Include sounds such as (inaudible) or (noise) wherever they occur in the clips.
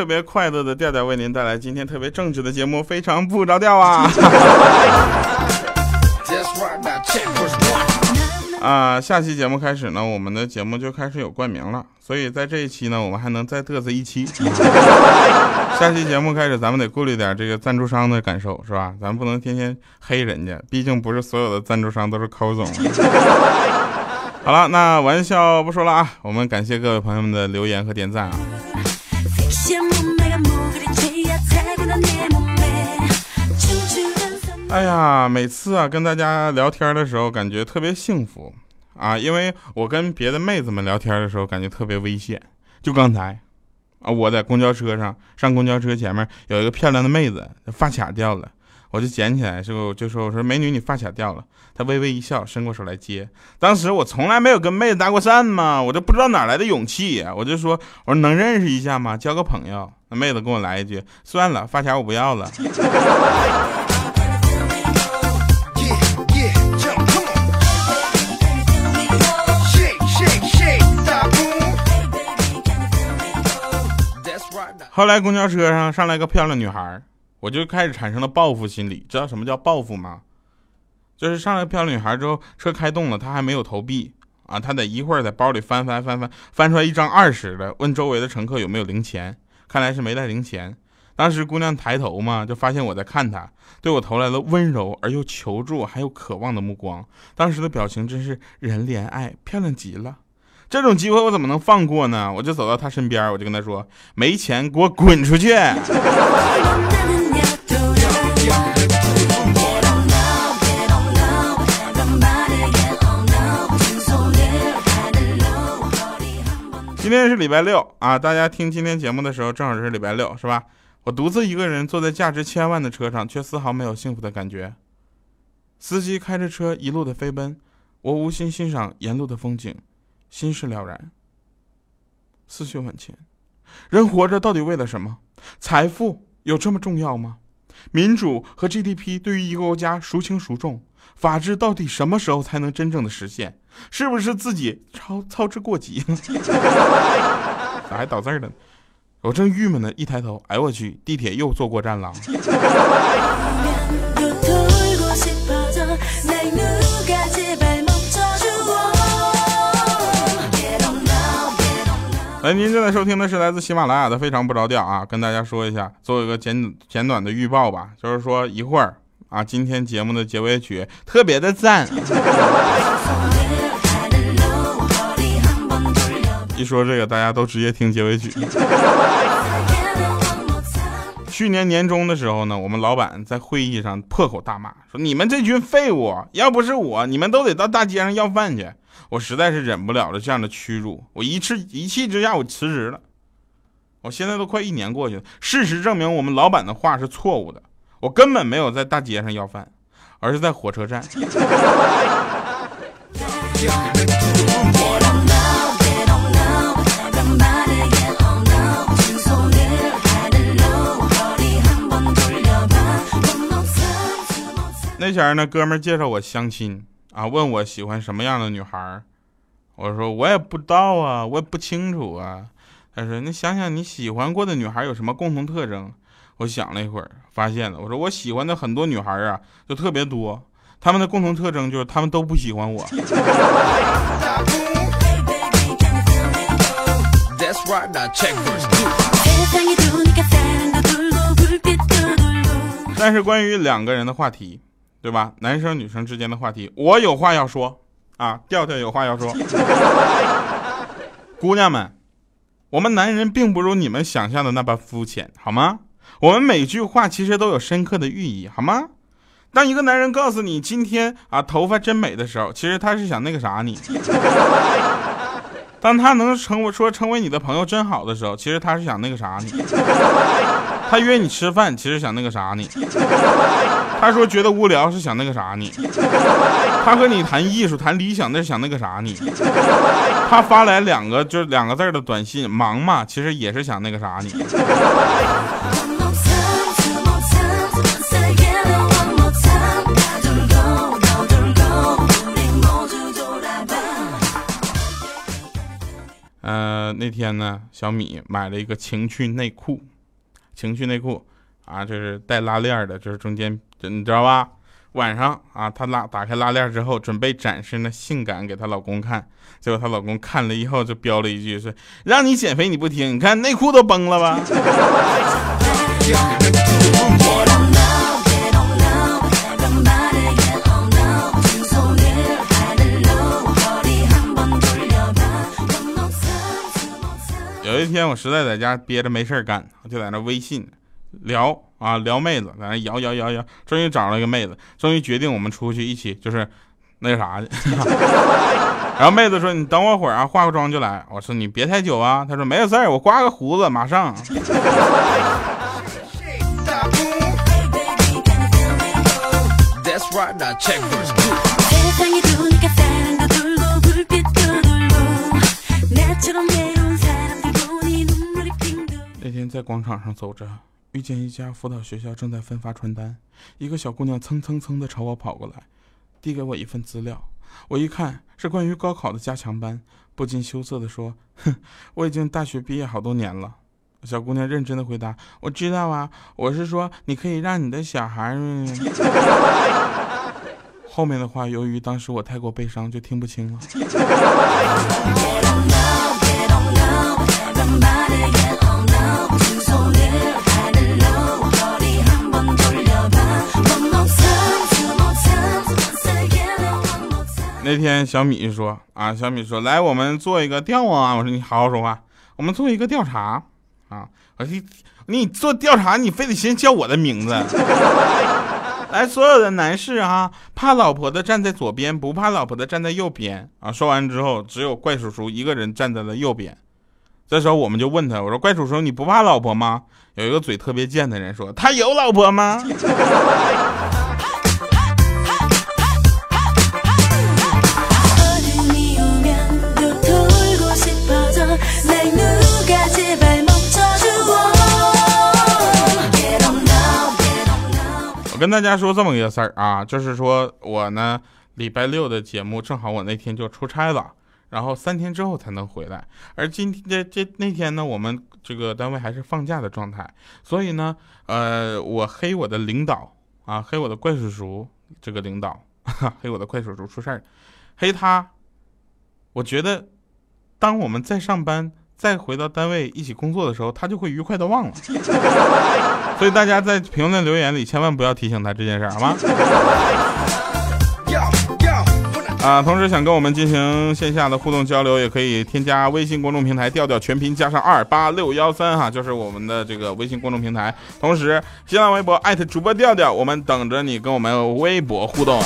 特别快乐的调调为您带来今天特别正直的节目，非常不着调啊！啊，下期节目开始呢，我们的节目就开始有冠名了，所以在这一期呢，我们还能再嘚瑟一期。(laughs) 下期节目开始，咱们得顾虑点这个赞助商的感受，是吧？咱不能天天黑人家，毕竟不是所有的赞助商都是抠总。(laughs) 好了，那玩笑不说了啊，我们感谢各位朋友们的留言和点赞啊。哎呀，每次啊跟大家聊天的时候，感觉特别幸福啊，因为我跟别的妹子们聊天的时候，感觉特别危险。就刚才啊，我在公交车上，上公交车前面有一个漂亮的妹子，发卡掉了，我就捡起来，就就说我说美女，你发卡掉了。她微微一笑，伸过手来接。当时我从来没有跟妹子搭过讪嘛，我就不知道哪来的勇气，我就说我说能认识一下吗？交个朋友。那妹子跟我来一句，算了，发卡我不要了。后来公交车上上来个漂亮女孩，我就开始产生了报复心理。知道什么叫报复吗？就是上来漂亮女孩之后，车开动了，她还没有投币啊，她得一会儿在包里翻翻翻翻，翻出来一张二十的，问周围的乘客有没有零钱，看来是没带零钱。当时姑娘抬头嘛，就发现我在看她，对我投来了温柔而又求助还有渴望的目光。当时的表情真是人怜爱，漂亮极了。这种机会我怎么能放过呢？我就走到他身边，我就跟他说：“没钱，给我滚出去！”今天是礼拜六啊，大家听今天节目的时候正好是礼拜六，是吧？我独自一个人坐在价值千万的车上，却丝毫没有幸福的感觉。司机开着车一路的飞奔，我无心欣赏沿路的风景，心事了然，思绪万千。人活着到底为了什么？财富有这么重要吗？民主和 GDP 对于一个国家孰轻孰重？法治到底什么时候才能真正的实现？是不是自己操操之过急了？(laughs) 咋还倒字了呢？我正郁闷呢，一抬头，哎我去，地铁又坐过站了。来，您正在收听的是来自喜马拉雅的《非常不着调》啊，跟大家说一下，做一个简简短的预报吧，就是说一会儿啊，今天节目的结尾曲特别的赞。一说这个，大家都直接听结尾曲。去年年中的时候呢，我们老板在会议上破口大骂，说：“你们这群废物，要不是我，你们都得到大街上要饭去。”我实在是忍不了了这样的屈辱，我一气一气之下，我辞职了。我现在都快一年过去了，事实证明我们老板的话是错误的，我根本没有在大街上要饭，而是在火车站。(laughs) 那前儿呢，哥们介绍我相亲啊，问我喜欢什么样的女孩我说我也不知道啊，我也不清楚啊。他说你想想你喜欢过的女孩有什么共同特征？我想了一会儿，发现了。我说我喜欢的很多女孩啊，就特别多，她们的共同特征就是她们都不喜欢我。但是关于两个人的话题。对吧？男生女生之间的话题，我有话要说啊！调调有话要说，(laughs) 姑娘们，我们男人并不如你们想象的那般肤浅，好吗？我们每句话其实都有深刻的寓意，好吗？当一个男人告诉你今天啊头发真美的时候，其实他是想那个啥你；当他能成为说成为你的朋友真好的时候，其实他是想那个啥你；他约你吃饭，其实想那个啥你。他说觉得无聊是想那个啥你，他和你谈艺术谈理想那是想那个啥你，他发来两个就是两个字的短信忙嘛，其实也是想那个啥你。呃，那天呢，小米买了一个情趣内裤，情趣内裤啊，就是带拉链的，就是中间你知道吧？晚上啊，她拉打开拉链之后，准备展示那性感给她老公看，结果她老公看了以后就飙了一句：“是让你减肥你不听，你看内裤都崩了吧。(laughs) ”天我实在在家憋着没事干，我就在那微信聊啊聊妹子，在那摇摇摇摇，终于找了一个妹子，终于决定我们出去一起就是那啥去。然后妹子说：“你等我会儿啊，化个妆就来。”我说：“你别太久啊。”她说：“没有事儿，我刮个胡子马上。”在广场上走着，遇见一家辅导学校正在分发传单，一个小姑娘蹭蹭蹭的朝我跑过来，递给我一份资料。我一看是关于高考的加强班，不禁羞涩的说：“哼，我已经大学毕业好多年了。”小姑娘认真的回答：“我知道啊，我是说你可以让你的小孩。(laughs) ”后面的话由于当时我太过悲伤，就听不清了。那天小米说啊，小米说来，我们做一个调啊。我说你好好说话，我们做一个调查啊。我说你做调查，你非得先叫我的名字。(laughs) 来，所有的男士啊，怕老婆的站在左边，不怕老婆的站在右边啊。说完之后，只有怪叔叔一个人站在了右边。这时候我们就问他，我说怪叔叔，你不怕老婆吗？有一个嘴特别贱的人说，他有老婆吗？跟大家说这么一个事儿啊，就是说我呢，礼拜六的节目正好我那天就出差了，然后三天之后才能回来。而今天这这那天呢，我们这个单位还是放假的状态，所以呢，呃，我黑我的领导啊，黑我的怪叔叔这个领导，(laughs) 黑我的怪叔叔出事儿，黑他。我觉得，当我们在上班。再回到单位一起工作的时候，他就会愉快的忘了。(laughs) 所以大家在评论留言里千万不要提醒他这件事，好吗？(laughs) 啊，同时想跟我们进行线下的互动交流，也可以添加微信公众平台调调全拼加上二八六幺三哈，就是我们的这个微信公众平台。同时，新浪微博艾特主播调调，我们等着你跟我们微博互动。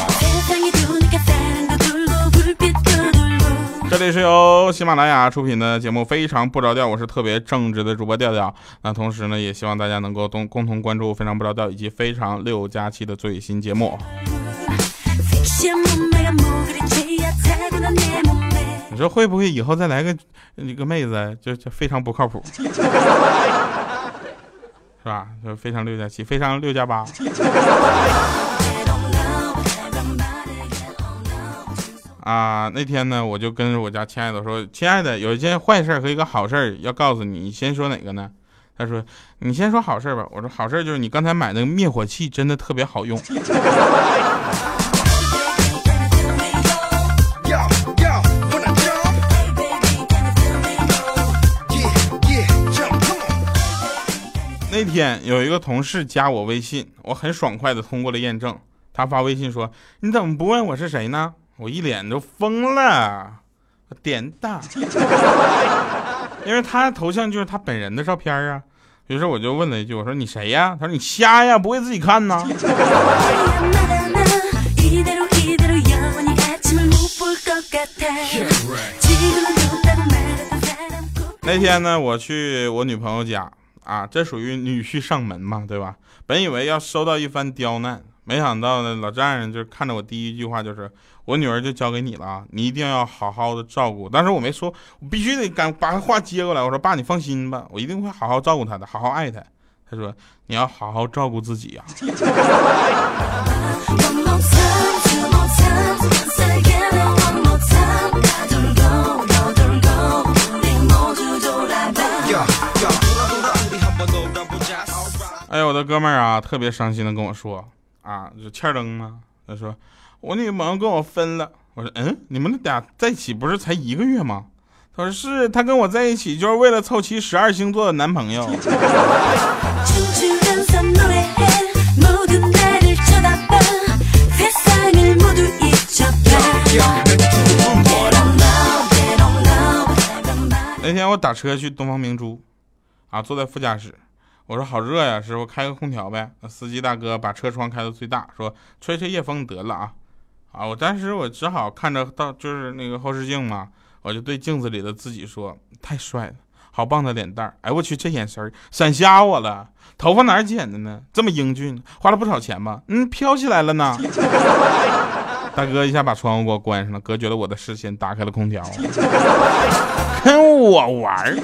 这里是由喜马拉雅出品的节目《非常不着调》，我是特别正直的主播调调。那同时呢，也希望大家能够共共同关注《非常不着调》以及《非常六加七》的最新节目。你说会不会以后再来个一个妹子，就就非常不靠谱，(laughs) 是吧？就非常六加七，非常六加八。啊，那天呢，我就跟我家亲爱的说：“亲爱的，有一件坏事和一个好事要告诉你，你先说哪个呢？”他说：“你先说好事吧。”我说：“好事就是你刚才买那个灭火器真的特别好用。”那天有一个同事加我微信，我很爽快的通过了验证。他发微信说：“你怎么不问我是谁呢？”我一脸都疯了，点大，因为他头像就是他本人的照片啊。于是我就问了一句：“我说你谁呀？”他说：“你瞎呀，不会自己看呢。”那天呢，我去我女朋友家啊，这属于女婿上门嘛，对吧？本以为要收到一番刁难。没想到呢，老丈人就看着我第一句话就是：“我女儿就交给你了，你一定要好好的照顾。但是我没说，我必须得赶把她话接过来。我说爸，你放心吧，我一定会好好照顾她的，好好爱她。他说你要好好照顾自己啊。(laughs) 哎呀，我的哥们儿啊，特别伤心的跟我说啊，就欠灯嘛，他说。我女朋友跟我分了。我说嗯，你们俩在一起不是才一个月吗？他说是，他跟我在一起就是为了凑齐十二星座的男朋友。那天我打车去东方明珠，啊，坐在副驾驶，我说好热呀，师傅开个空调呗。司机大哥把车窗开到最大，说吹吹夜风得了啊，啊，我当时我只好看着到就是那个后视镜嘛，我就对镜子里的自己说，太帅了，好棒的脸蛋儿，哎我去这眼神闪瞎我了，头发哪儿剪的呢？这么英俊，花了不少钱吧？嗯，飘起来了呢。(laughs) 大哥一下把窗户给我关上了，隔绝了我的视线，打开了空调。(laughs) 跟我玩儿。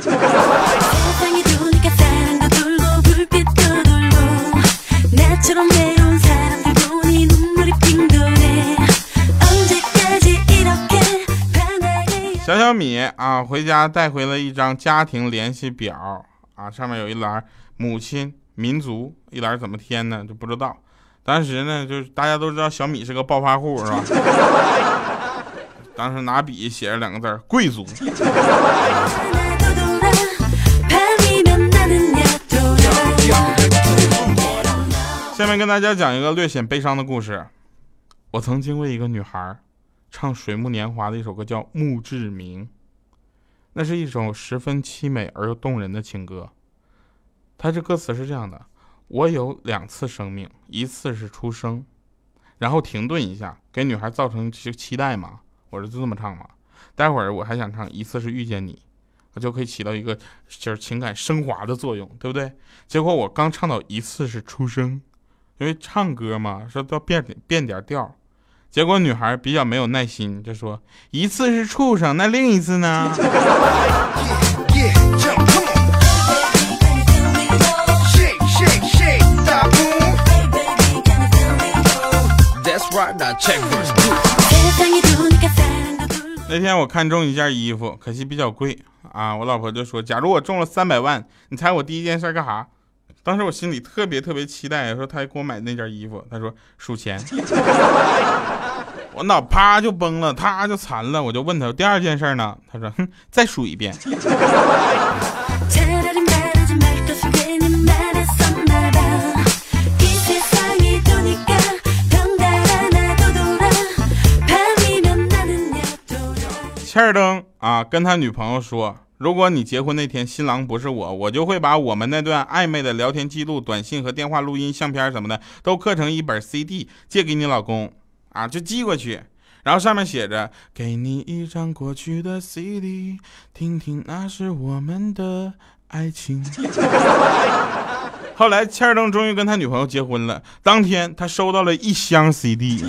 小小米啊，回家带回了一张家庭联系表啊，上面有一栏母亲、民族，一栏怎么填呢？就不知道。当时呢，就是大家都知道小米是个暴发户，是吧？当时拿笔写着两个字贵族。”下面跟大家讲一个略显悲伤的故事。我曾经为一个女孩唱水木年华的一首歌，叫《墓志铭》，那是一首十分凄美而又动人的情歌。它这歌词是这样的。我有两次生命，一次是出生，然后停顿一下，给女孩造成期期待嘛？我是就这么唱嘛？待会儿我还想唱一次是遇见你，我就可以起到一个就是情感升华的作用，对不对？结果我刚唱到一次是出生，因为唱歌嘛，说都要变变点调，结果女孩比较没有耐心，就说一次是畜生，那另一次呢？那天我看中一件衣服，可惜比较贵啊。我老婆就说：“假如我中了三百万，你猜我第一件事干啥？”当时我心里特别特别期待，说她给我买那件衣服。他说数钱，(laughs) 我脑啪就崩了，啪就残了。我就问他第二件事呢？他说：“哼，再数一遍。” (laughs) 切尔登啊，跟他女朋友说：“如果你结婚那天新郎不是我，我就会把我们那段暧昧的聊天记录、短信和电话录音、相片什么的都刻成一本 CD 借给你老公啊，就寄过去。然后上面写着：给你一张过去的 CD，听听那是我们的爱情。(laughs) 后来切尔登终于跟他女朋友结婚了，当天他收到了一箱 CD。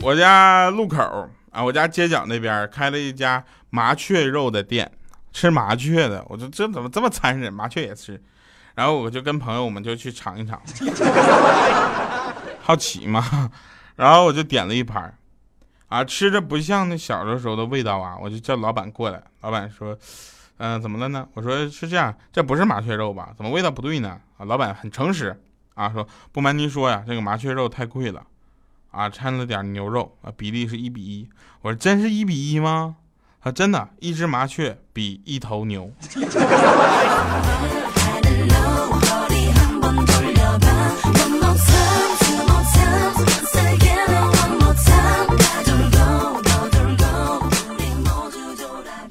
我家路口啊，我家街角那边开了一家麻雀肉的店，吃麻雀的。我说这怎么这么残忍，麻雀也吃。然后我就跟朋友，我们就去尝一尝，(laughs) 好奇嘛。然后我就点了一盘，啊，吃着不像那小的时候的味道啊。我就叫老板过来，老板说，嗯，怎么了呢？我说是这样，这不是麻雀肉吧？怎么味道不对呢？啊，老板很诚实。啊，说不瞒您说呀，这个麻雀肉太贵了，啊，掺了点牛肉啊，比例是一比一。我说真是一比一吗？啊，真的，一只麻雀比一头牛。(laughs)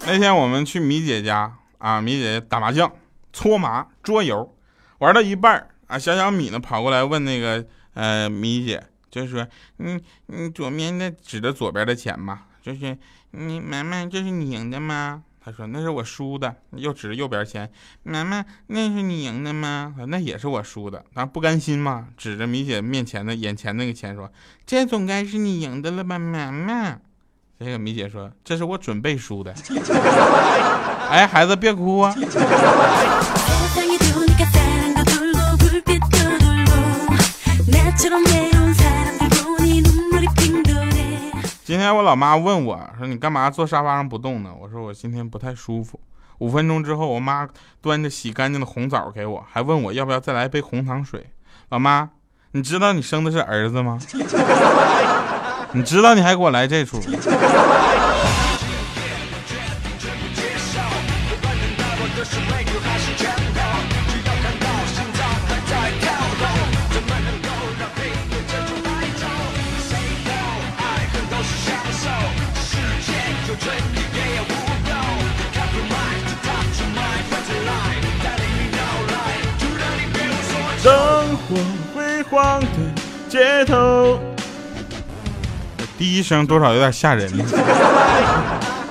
那天我们去米姐家啊，米姐打麻将、搓麻、桌游，玩到一半啊，小小米呢跑过来问那个呃米姐，就说你你左边的指着左边的钱嘛，就是你妈妈这是你赢的吗？他说那是我输的，又指着右边钱，妈妈那是你赢的吗？那也是我输的，他不甘心嘛，指着米姐面前的眼前那个钱说，这总该是你赢的了吧，妈妈？这个米姐说这是我准备输的。(laughs) 哎，孩子别哭啊。今天我老妈问我说：“你干嘛坐沙发上不动呢？”我说：“我今天不太舒服。”五分钟之后，我妈端着洗干净的红枣给我，还问我要不要再来一杯红糖水。老妈，你知道你生的是儿子吗？(laughs) 你知道你还给我来这出？街头，第一声多少有点吓人。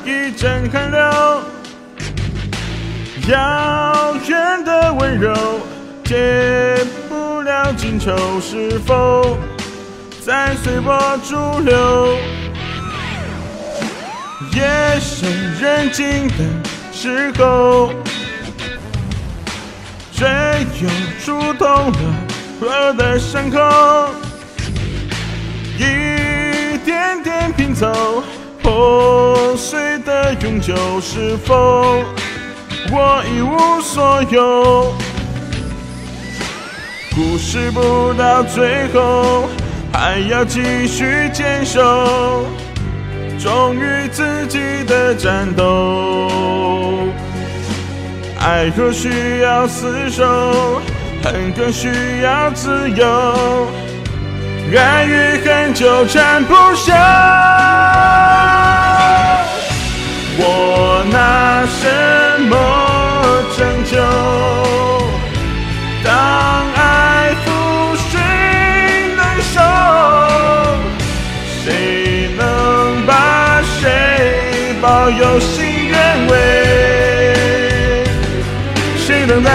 一阵寒流，遥远的温柔，解不了今秋是否在随波逐流？夜深人静的时候。谁又触动了我的伤口？一点点拼凑破碎的永久，是否我一无所有？故事不到最后，还要继续坚守，忠于自己的战斗。爱若需要厮守，恨更需要自由。爱与恨纠缠不休，我拿什么拯救？当爱覆水难收，谁能把谁保有心愿为？谁？等待，我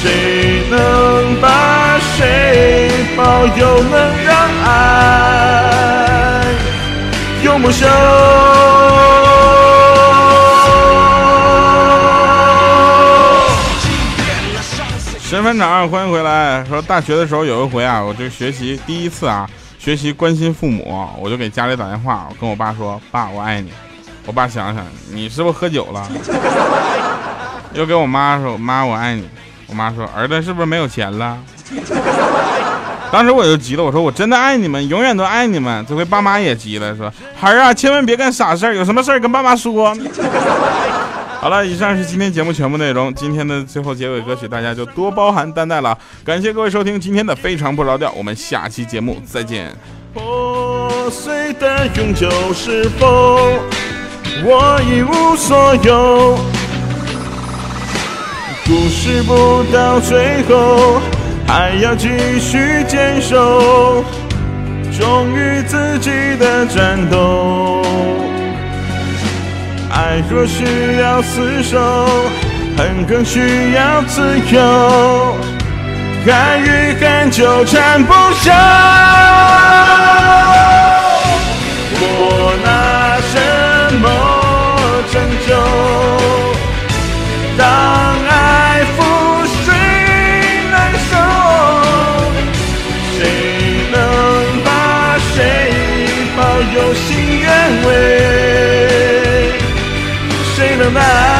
谁能把谁保佑？能让爱永不朽？身份证，欢迎回来。说大学的时候有一回啊，我就学习第一次啊，学习关心父母，我就给家里打电话，我跟我爸说：“爸，我爱你。”我爸想想，你是不是喝酒了？又给我妈说：“妈，我爱你。”我妈说：“儿子是不是没有钱了？” (laughs) 当时我就急了，我说：“我真的爱你们，永远都爱你们。”这回爸妈也急了，说：“孩儿啊，千万别干傻事儿，有什么事儿跟爸妈说。(laughs) ”好了，以上是今天节目全部内容。今天的最后结尾歌曲，大家就多包涵担待了。感谢各位收听今天的非常不着调，我们下期节目再见。破碎的永久是否我一无所有？故事不到最后，还要继续坚守，忠于自己的战斗。爱若需要厮守，恨更需要自由。爱与恨纠缠不休，我拿什么拯救？当有心愿为？谁能耐？